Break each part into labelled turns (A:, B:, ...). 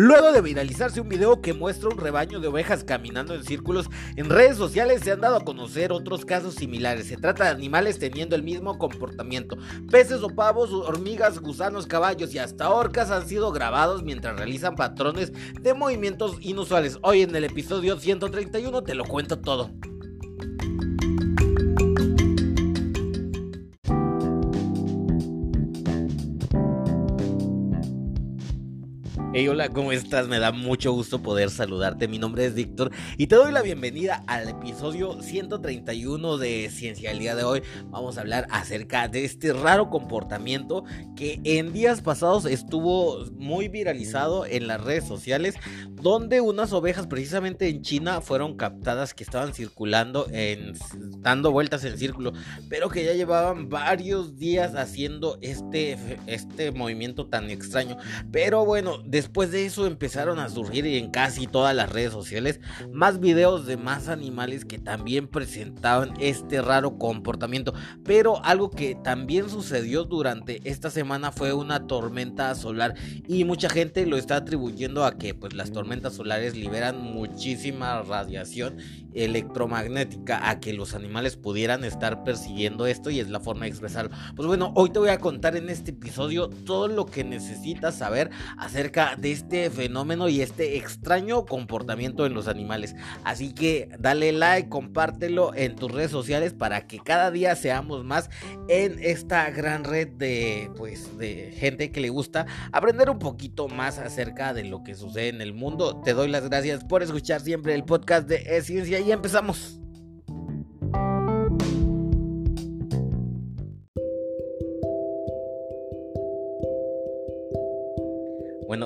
A: Luego de viralizarse un video que muestra un rebaño de ovejas caminando en círculos, en redes sociales se han dado a conocer otros casos similares. Se trata de animales teniendo el mismo comportamiento. Peces o pavos, hormigas, gusanos, caballos y hasta orcas han sido grabados mientras realizan patrones de movimientos inusuales. Hoy en el episodio 131 te lo cuento todo. Hola, ¿cómo estás? Me da mucho gusto poder saludarte. Mi nombre es Víctor y te doy la bienvenida al episodio 131 de Ciencia. El día de hoy vamos a hablar acerca de este raro comportamiento que en días pasados estuvo muy viralizado en las redes sociales, donde unas ovejas precisamente en China fueron captadas que estaban circulando, en, dando vueltas en círculo, pero que ya llevaban varios días haciendo este, este movimiento tan extraño. Pero bueno, después Después de eso empezaron a surgir en casi todas las redes sociales más videos de más animales que también presentaban este raro comportamiento. Pero algo que también sucedió durante esta semana fue una tormenta solar y mucha gente lo está atribuyendo a que pues las tormentas solares liberan muchísima radiación electromagnética a que los animales pudieran estar persiguiendo esto y es la forma de expresarlo. Pues bueno, hoy te voy a contar en este episodio todo lo que necesitas saber acerca de este fenómeno y este extraño comportamiento en los animales. Así que dale like, compártelo en tus redes sociales para que cada día seamos más en esta gran red de pues de gente que le gusta aprender un poquito más acerca de lo que sucede en el mundo. Te doy las gracias por escuchar siempre el podcast de Ciencia y empezamos.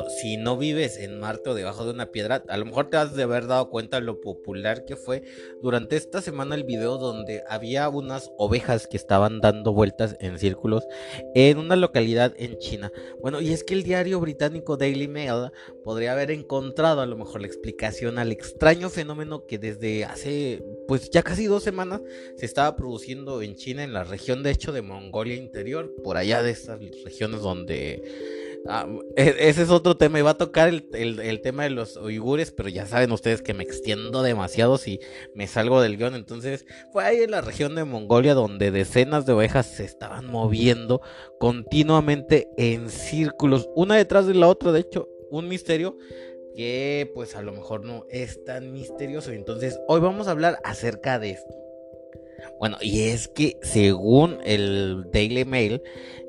A: Si no vives en Marte o debajo de una piedra, a lo mejor te has de haber dado cuenta de lo popular que fue durante esta semana el video donde había unas ovejas que estaban dando vueltas en círculos en una localidad en China. Bueno, y es que el diario británico Daily Mail podría haber encontrado a lo mejor la explicación al extraño fenómeno que desde hace pues ya casi dos semanas se estaba produciendo en China, en la región de hecho de Mongolia Interior, por allá de estas regiones donde Ah, e, ese es otro tema. Iba a tocar el, tema de los uigures, pero ya saben ustedes que me extiendo demasiado si me salgo del guion. Entonces, fue ahí en la región de Mongolia donde decenas de ovejas se estaban moviendo continuamente en círculos, una detrás de la otra. De hecho, un misterio que pues a lo mejor no es tan misterioso. Entonces, hoy vamos a hablar acerca de esto. Bueno, y es que según el Daily Mail,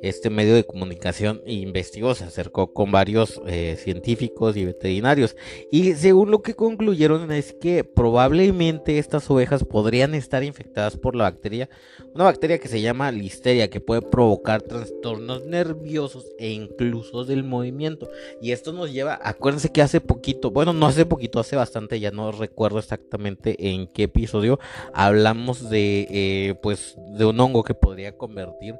A: este medio de comunicación investigó, se acercó con varios eh, científicos y veterinarios. Y según lo que concluyeron es que probablemente estas ovejas podrían estar infectadas por la bacteria, una bacteria que se llama listeria, que puede provocar trastornos nerviosos e incluso del movimiento. Y esto nos lleva, acuérdense que hace poquito, bueno, no hace poquito, hace bastante, ya no recuerdo exactamente en qué episodio, hablamos de, eh, pues, de un hongo que podría convertir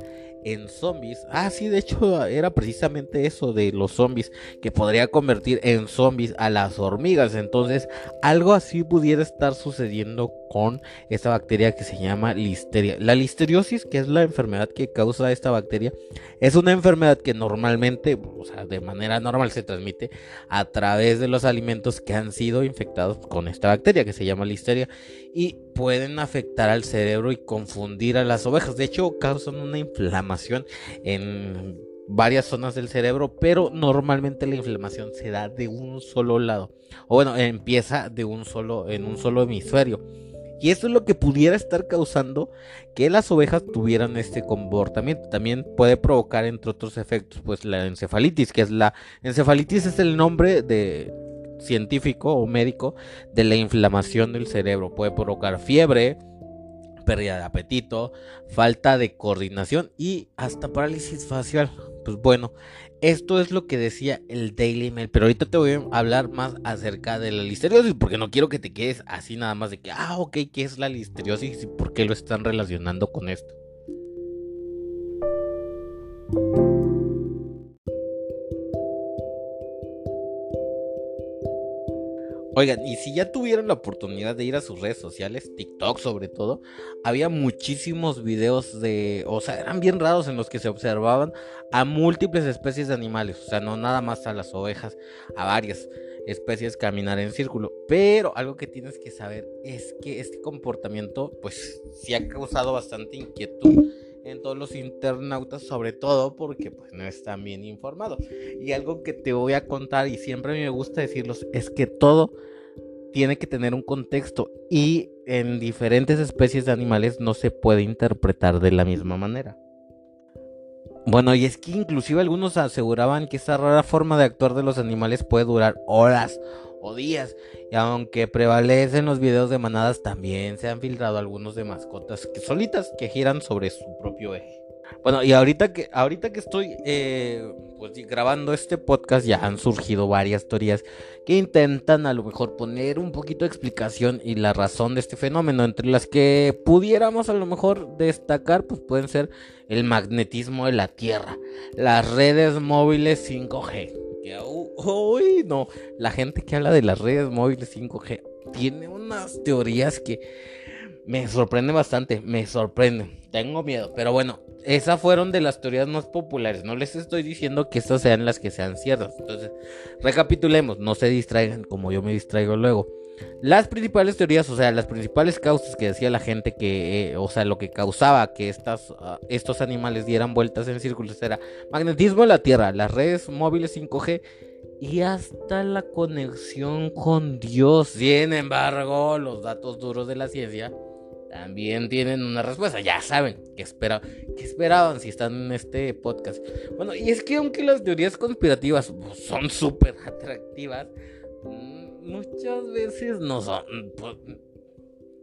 A: en zombies. Ah, sí, de hecho era precisamente eso de los zombies, que podría convertir en zombies a las hormigas. Entonces, algo así pudiera estar sucediendo con esta bacteria que se llama listeria. La listeriosis, que es la enfermedad que causa esta bacteria, es una enfermedad que normalmente, o sea, de manera normal se transmite a través de los alimentos que han sido infectados con esta bacteria que se llama listeria y pueden afectar al cerebro y confundir a las ovejas. De hecho, causan una inflamación en varias zonas del cerebro, pero normalmente la inflamación se da de un solo lado. O bueno, empieza de un solo en un solo hemisferio. Y esto es lo que pudiera estar causando que las ovejas tuvieran este comportamiento. También puede provocar, entre otros efectos, pues la encefalitis, que es la encefalitis es el nombre de científico o médico de la inflamación del cerebro. Puede provocar fiebre, pérdida de apetito, falta de coordinación y hasta parálisis facial. Pues bueno, esto es lo que decía el Daily Mail, pero ahorita te voy a hablar más acerca de la listeriosis, porque no quiero que te quedes así nada más de que, ah, ok, ¿qué es la listeriosis y por qué lo están relacionando con esto? Oigan, y si ya tuvieron la oportunidad de ir a sus redes sociales, TikTok sobre todo, había muchísimos videos de, o sea, eran bien raros en los que se observaban a múltiples especies de animales, o sea, no nada más a las ovejas, a varias especies caminar en círculo. Pero algo que tienes que saber es que este comportamiento, pues, sí ha causado bastante inquietud todos los internautas, sobre todo porque pues no están bien informados. Y algo que te voy a contar y siempre me gusta decirlos es que todo tiene que tener un contexto y en diferentes especies de animales no se puede interpretar de la misma manera. Bueno, y es que inclusive algunos aseguraban que esta rara forma de actuar de los animales puede durar horas o días. Y aunque prevalecen los videos de manadas, también se han filtrado algunos de mascotas que solitas que giran sobre su propio eje. Bueno, y ahorita que, ahorita que estoy eh, pues, grabando este podcast, ya han surgido varias teorías que intentan a lo mejor poner un poquito de explicación y la razón de este fenómeno. Entre las que pudiéramos a lo mejor destacar, pues pueden ser el magnetismo de la Tierra, las redes móviles 5G, uy, no, la gente que habla de las redes móviles 5G tiene unas teorías que me sorprenden bastante, me sorprenden. Tengo miedo, pero bueno, esas fueron de las teorías más populares. No les estoy diciendo que estas sean las que sean ciertas. Entonces, recapitulemos, no se distraigan como yo me distraigo luego. Las principales teorías, o sea, las principales causas que decía la gente que, eh, o sea, lo que causaba que estas, ah, estos animales dieran vueltas en círculos era magnetismo en la Tierra, las redes móviles 5G y hasta la conexión con Dios. Sin embargo, los datos duros de la ciencia también tienen una respuesta. Ya saben qué, espera, qué esperaban si están en este podcast. Bueno, y es que aunque las teorías conspirativas son súper atractivas, muchas veces no son. Pues,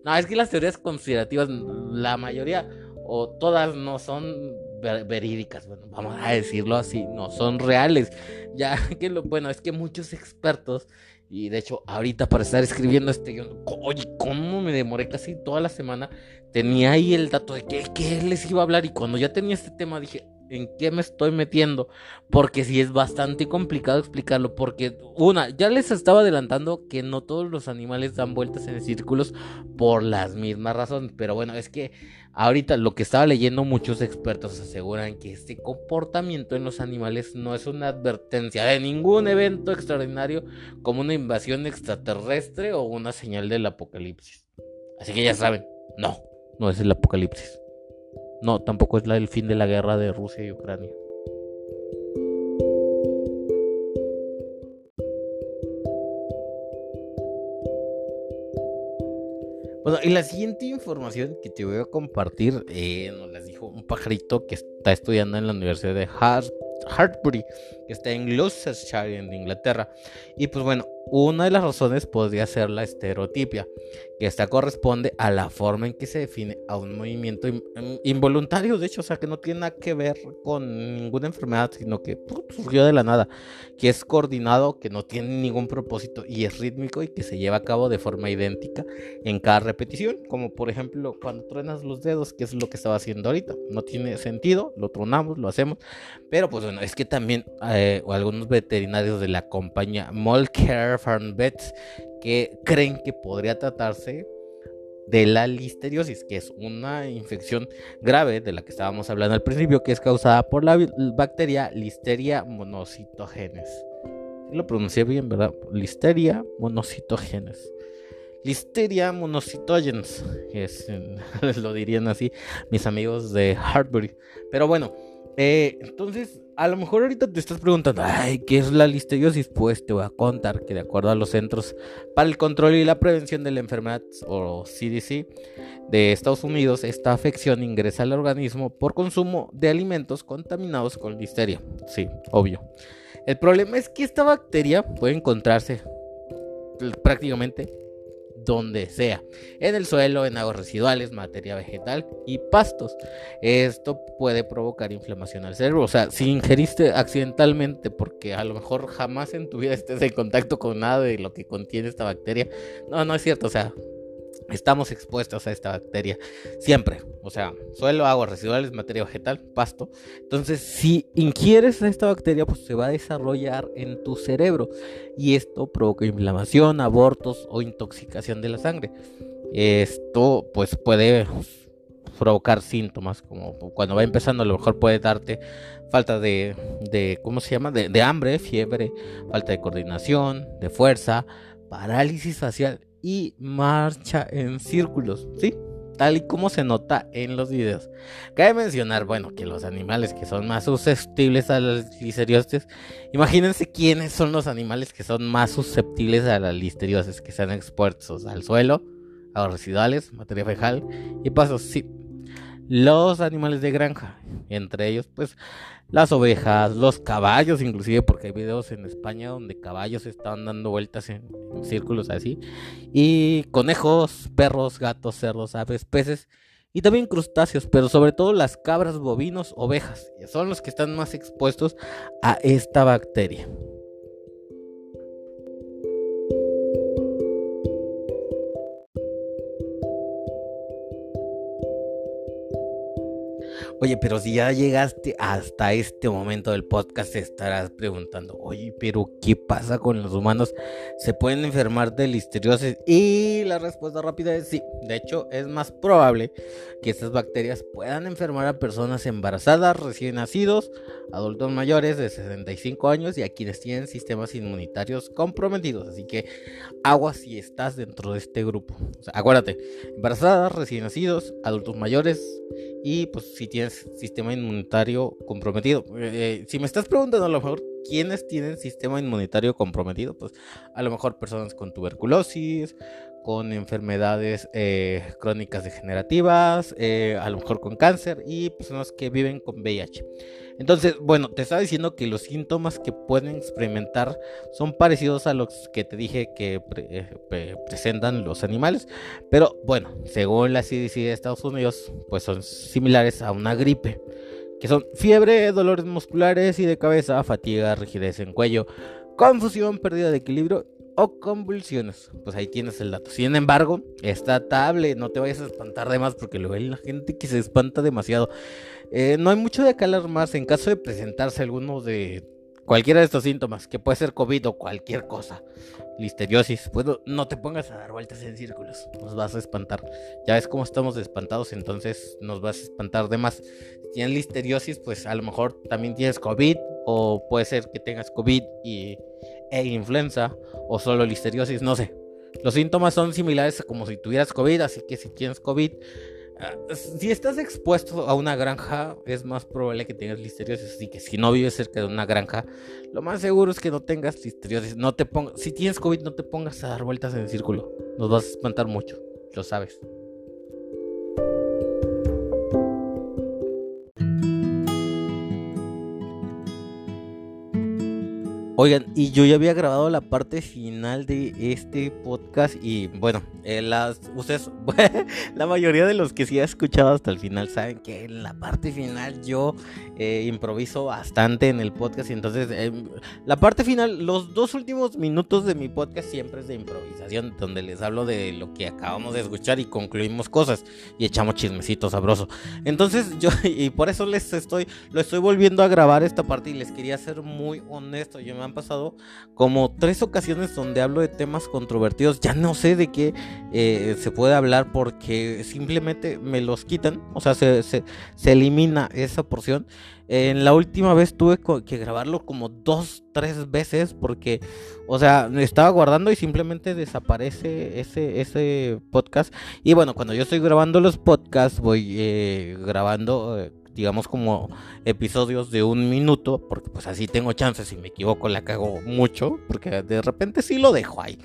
A: no, es que las teorías conspirativas, la mayoría o todas no son verídicas, bueno, vamos a decirlo así, no son reales. Ya que lo bueno es que muchos expertos y de hecho, ahorita para estar escribiendo este guion, oye, ¿cómo me demoré casi toda la semana? Tenía ahí el dato de que, que les iba a hablar y cuando ya tenía este tema dije, en qué me estoy metiendo, porque sí es bastante complicado explicarlo, porque una, ya les estaba adelantando que no todos los animales dan vueltas en círculos por las mismas razones, pero bueno, es que ahorita lo que estaba leyendo muchos expertos aseguran que este comportamiento en los animales no es una advertencia de ningún evento extraordinario como una invasión extraterrestre o una señal del apocalipsis. Así que ya saben, no, no es el apocalipsis. No, tampoco es la del fin de la guerra de Rusia y Ucrania. Bueno, y la siguiente información que te voy a compartir eh, nos las dijo un pajarito que está estudiando en la Universidad de Hartbury, que está en Gloucestershire, en Inglaterra. Y pues bueno, una de las razones podría ser la estereotipia, que esta corresponde a la forma en que se define a un movimiento involuntario, de hecho, o sea, que no tiene nada que ver con ninguna enfermedad, sino que surgió de la nada, que es coordinado, que no tiene ningún propósito y es rítmico y que se lleva a cabo de forma idéntica en cada repetición, como por ejemplo cuando truenas los dedos, que es lo que estaba haciendo ahorita, no tiene sentido, lo tronamos, lo hacemos, pero pues bueno, es que también eh, algunos veterinarios de la compañía Molcare Farm Vets que creen que podría tratarse de la listeriosis, que es una infección grave de la que estábamos hablando al principio, que es causada por la bacteria Listeria monocytogenes. Lo pronuncié bien, ¿verdad? Listeria monocytogenes. Listeria monocytogenes, es, lo dirían así mis amigos de Hartbury. Pero bueno, eh, entonces a lo mejor ahorita te estás preguntando, ay, ¿qué es la listeriosis? Pues te voy a contar que de acuerdo a los Centros para el Control y la Prevención de la Enfermedad, o CDC, de Estados Unidos, esta afección ingresa al organismo por consumo de alimentos contaminados con listeria. Sí, obvio. El problema es que esta bacteria puede encontrarse prácticamente donde sea, en el suelo, en aguas residuales, materia vegetal y pastos. Esto puede provocar inflamación al cerebro. O sea, si ingeriste accidentalmente, porque a lo mejor jamás en tu vida estés en contacto con nada de lo que contiene esta bacteria, no, no es cierto. O sea, estamos expuestos a esta bacteria siempre. O sea, suelo, agua, residuales, materia vegetal, pasto. Entonces, si ingieres esta bacteria, pues se va a desarrollar en tu cerebro. Y esto provoca inflamación, abortos o intoxicación de la sangre. Esto pues puede provocar síntomas como cuando va empezando a lo mejor puede darte falta de, de ¿cómo se llama? De, de hambre, fiebre, falta de coordinación, de fuerza, parálisis facial y marcha en círculos, ¿sí? Tal y como se nota en los videos. Cabe mencionar, bueno, que los animales que son más susceptibles a las listeriosis, imagínense quiénes son los animales que son más susceptibles a las listeriosis, que sean expuestos al suelo, a residuales, materia fecal y pasos, sí. Los animales de granja, entre ellos, pues las ovejas, los caballos, inclusive porque hay videos en España donde caballos estaban dando vueltas en, círculos así, y conejos, perros, gatos, cerdos, aves, peces y también crustáceos, pero sobre todo las cabras, bovinos, ovejas, son los que están más expuestos a esta bacteria. Oye, pero si ya llegaste hasta este momento del podcast, estarás preguntando, oye, pero ¿qué pasa con los humanos? ¿Se pueden enfermar de listeriosis? Y la respuesta rápida es sí. De hecho, es más probable que estas bacterias puedan enfermar a personas embarazadas, recién nacidos, adultos mayores de 65 años y a quienes tienen sistemas inmunitarios comprometidos. Así que agua si estás dentro de este grupo. O sea, acuérdate, embarazadas, recién nacidos, adultos mayores y pues si tienes sistema inmunitario comprometido. Eh, si me estás preguntando a lo mejor quiénes tienen sistema inmunitario comprometido, pues a lo mejor personas con tuberculosis, con enfermedades eh, crónicas degenerativas, eh, a lo mejor con cáncer y personas que viven con VIH. Entonces, bueno, te estaba diciendo que los síntomas que pueden experimentar son parecidos a los que te dije que eh, presentan los animales, pero bueno, según la CDC de Estados Unidos, pues son similares a una gripe, que son fiebre, dolores musculares y de cabeza, fatiga, rigidez en cuello, confusión, pérdida de equilibrio o convulsiones. Pues ahí tienes el dato. Sin embargo, está table, no te vayas a espantar de más porque luego hay la gente que se espanta demasiado. Eh, no hay mucho de qué más en caso de presentarse alguno de cualquiera de estos síntomas, que puede ser COVID o cualquier cosa, listeriosis, pues no te pongas a dar vueltas en círculos, nos vas a espantar. Ya ves cómo estamos espantados, entonces nos vas a espantar de más. Si tienes listeriosis, pues a lo mejor también tienes COVID o puede ser que tengas COVID y, e influenza o solo listeriosis, no sé. Los síntomas son similares como si tuvieras COVID, así que si tienes COVID, ah, si estás expuesto a una granja, es más probable que tengas listeriosis. Así que si no vives cerca de una granja, lo más seguro es que no tengas listeriosis. No te pongas, si tienes COVID, no te pongas a dar vueltas en el círculo. Nos vas a espantar mucho, lo sabes. Oigan, y yo ya había grabado la parte final de este podcast y bueno, eh, las ustedes, la mayoría de los que sí ha escuchado hasta el final saben que en la parte final yo eh, improviso bastante en el podcast y entonces eh, la parte final, los dos últimos minutos de mi podcast siempre es de improvisación, donde les hablo de lo que acabamos de escuchar y concluimos cosas y echamos chismecito sabroso. Entonces yo y por eso les estoy lo estoy volviendo a grabar esta parte y les quería ser muy honesto. Yo me pasado como tres ocasiones donde hablo de temas controvertidos. Ya no sé de qué eh, se puede hablar porque simplemente me los quitan. O sea, se, se, elimina esa porción. En la última vez tuve que grabarlo como dos, tres veces porque, o sea, estaba guardando y simplemente desaparece ese, ese podcast. Y bueno, cuando yo estoy grabando los podcasts, voy eh, grabando eh, digamos como episodios de un minuto, porque pues así tengo chances, si me equivoco la cago mucho, porque de repente sí lo dejo ahí,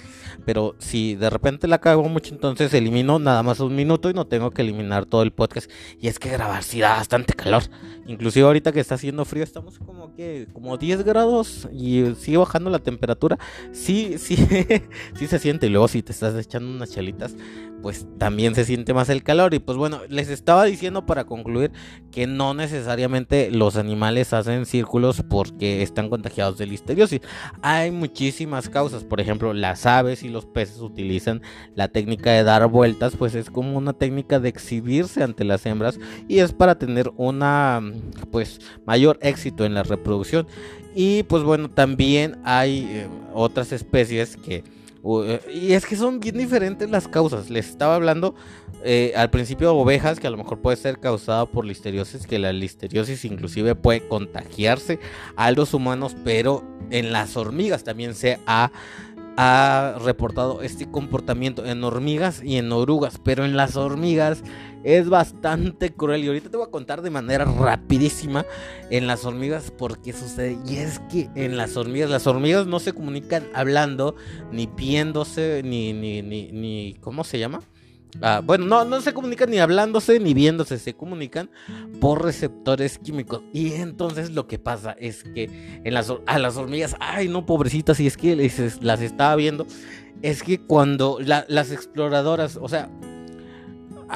A: pero si de repente la cago mucho, entonces elimino nada más un minuto y no tengo que eliminar todo el podcast, y es que grabar sí da bastante calor, inclusive ahorita que está haciendo frío, estamos como que, como 10 grados y sigue bajando la temperatura, sí, sí, sí se siente, y luego si te estás echando unas chalitas, pues también se siente más el calor, y pues bueno, les estaba diciendo para concluir que no no necesariamente los animales hacen círculos porque están contagiados de listeriosis. Hay muchísimas causas, por ejemplo, las aves y los peces utilizan la técnica de dar vueltas, pues es como una técnica de exhibirse ante las hembras y es para tener una pues mayor éxito en la reproducción. Y pues bueno, también hay eh, otras especies que y es que son bien diferentes las causas. Les estaba hablando eh, al principio de ovejas, que a lo mejor puede ser causada por listeriosis, que la listeriosis inclusive puede contagiarse a los humanos, pero en las hormigas también se ha, ha reportado este comportamiento en hormigas y en orugas, pero en las hormigas es bastante cruel. Y ahorita te voy a contar de manera rapidísima en las hormigas por qué sucede. Y es que en las hormigas, las hormigas no se comunican hablando, ni viéndose, ni, ni, ni, ni ¿cómo se llama? Ah, bueno, no, no se comunican ni hablándose ni viéndose, se comunican por receptores químicos. Y entonces lo que pasa es que en las, a las hormigas, ay no, pobrecitas, y es que las estaba viendo, es que cuando las exploradoras, o sea,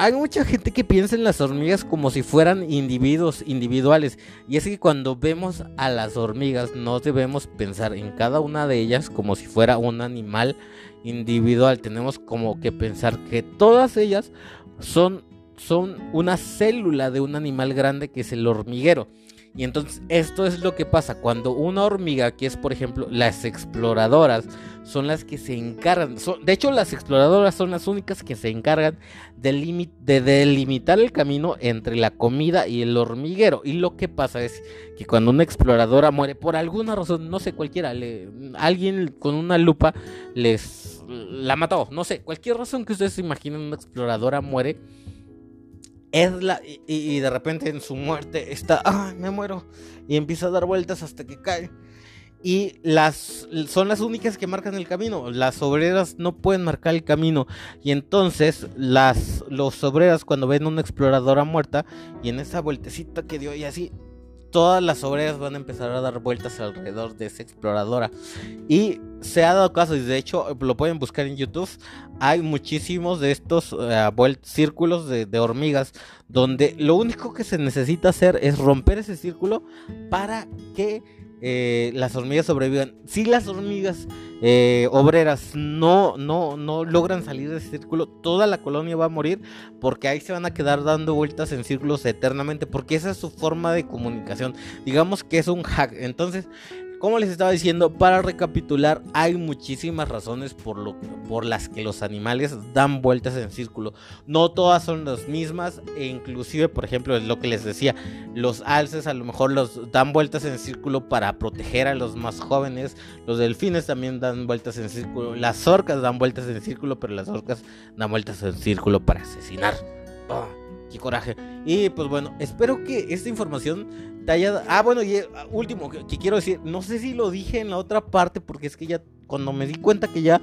A: hay mucha gente que piensa en las hormigas como si fueran individuos individuales. Y es que cuando vemos a las hormigas no debemos pensar en cada una de ellas como si fuera un animal individual. Tenemos como que pensar que todas ellas son, son una célula de un animal grande que es el hormiguero. Y entonces esto es lo que pasa cuando una hormiga, que es por ejemplo las exploradoras, son las que se encargan, de hecho las exploradoras son las únicas que se encargan de, de, delimitar el camino entre la comida y el hormiguero. Y lo que pasa es que cuando una exploradora muere, por alguna razón, no sé cualquiera, alguien con una lupa les la mató, no sé, cualquier razón que ustedes se imaginen, una exploradora muere es la, y, de repente en su muerte está, ay, me muero, y empieza a dar vueltas hasta que cae. Y las son las únicas que marcan el camino. Las obreras no pueden marcar el camino. Y entonces las los obreras cuando ven una exploradora muerta y en esa vueltecita que dio y así todas las obreras van a empezar a dar vueltas alrededor de esa exploradora. Y se ha dado caso, y de hecho lo pueden buscar en YouTube, hay muchísimos de estos uh, círculos de, de, hormigas donde lo único que se necesita hacer es romper ese círculo para que eh, las hormigas sobrevivan. Si las hormigas eh, obreras no, no, no logran salir del círculo, toda la colonia va a morir porque ahí se van a quedar dando vueltas en círculos eternamente porque esa es su forma de comunicación. Digamos que es un hack. Entonces, como les estaba diciendo, para recapitular, hay muchísimas razones por, lo, por las que los animales dan vueltas en círculo. No todas son las mismas, e inclusive, por ejemplo, es lo que les decía, los alces a lo mejor los dan vueltas en círculo para proteger a los más jóvenes, los delfines también dan vueltas en círculo, las orcas dan vueltas en círculo, pero las orcas dan vueltas en círculo para asesinar. Oh, ¡Qué coraje! Y pues bueno, espero que esta información Ah, bueno, y eh, último que, quiero decir, no sé si lo dije en la otra parte, porque es que ya cuando me di cuenta que ya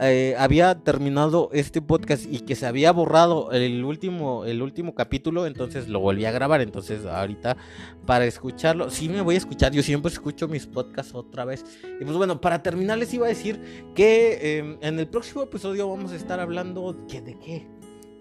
A: eh, había terminado este podcast y que se había borrado el último, el último capítulo, entonces lo volví a grabar. Entonces, ahorita para escucharlo, sí me voy a escuchar. Yo siempre escucho mis podcasts otra vez. Y pues bueno, para terminar, les iba a decir que em, en el próximo episodio vamos a estar hablando de qué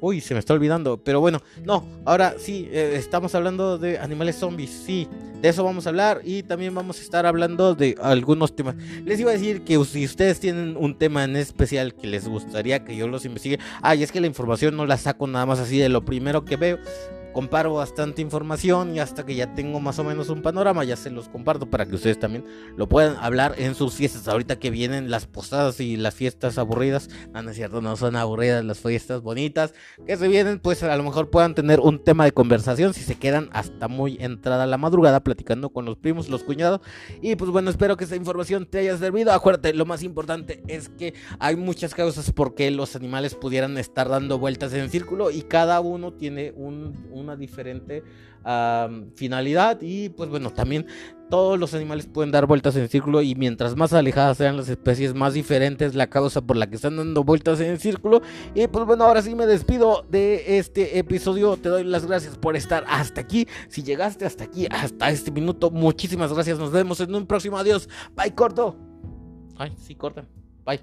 A: Uy, se me está olvidando. Pero bueno, no, ahora sí, eh, estamos hablando de animales zombies. Sí, de eso vamos a hablar. Y también vamos a estar hablando de algunos temas. Les iba a decir que si ustedes tienen un tema en especial que les gustaría que yo los investigue. Ay, es que la información no la saco nada más así de lo primero que veo comparo bastante información y hasta que ya tengo más o menos un panorama ya se los comparto para que ustedes también lo puedan hablar en sus fiestas. Ahorita que vienen las posadas y las fiestas aburridas, no, no es cierto, no son aburridas las fiestas bonitas que se vienen, pues a lo mejor puedan tener un tema de conversación si se quedan hasta muy entrada la madrugada platicando con los primos, los cuñados. Y pues bueno, espero que esta información te haya servido. Acuérdate, lo más importante es que hay muchas causas por qué los animales pudieran estar dando vueltas en círculo y cada uno tiene un una diferente finalidad y pues bueno, también todos los animales pueden dar vueltas en círculo y mientras más alejadas sean las especies, más diferente es la causa por la que están dando vueltas en círculo. Y pues bueno, ahora sí me despido de este episodio. Te doy las gracias por estar hasta aquí. Si llegaste hasta aquí, hasta este minuto, muchísimas gracias. Nos vemos en un próximo adiós. Bye, corto. Ay, sí, corta. Bye.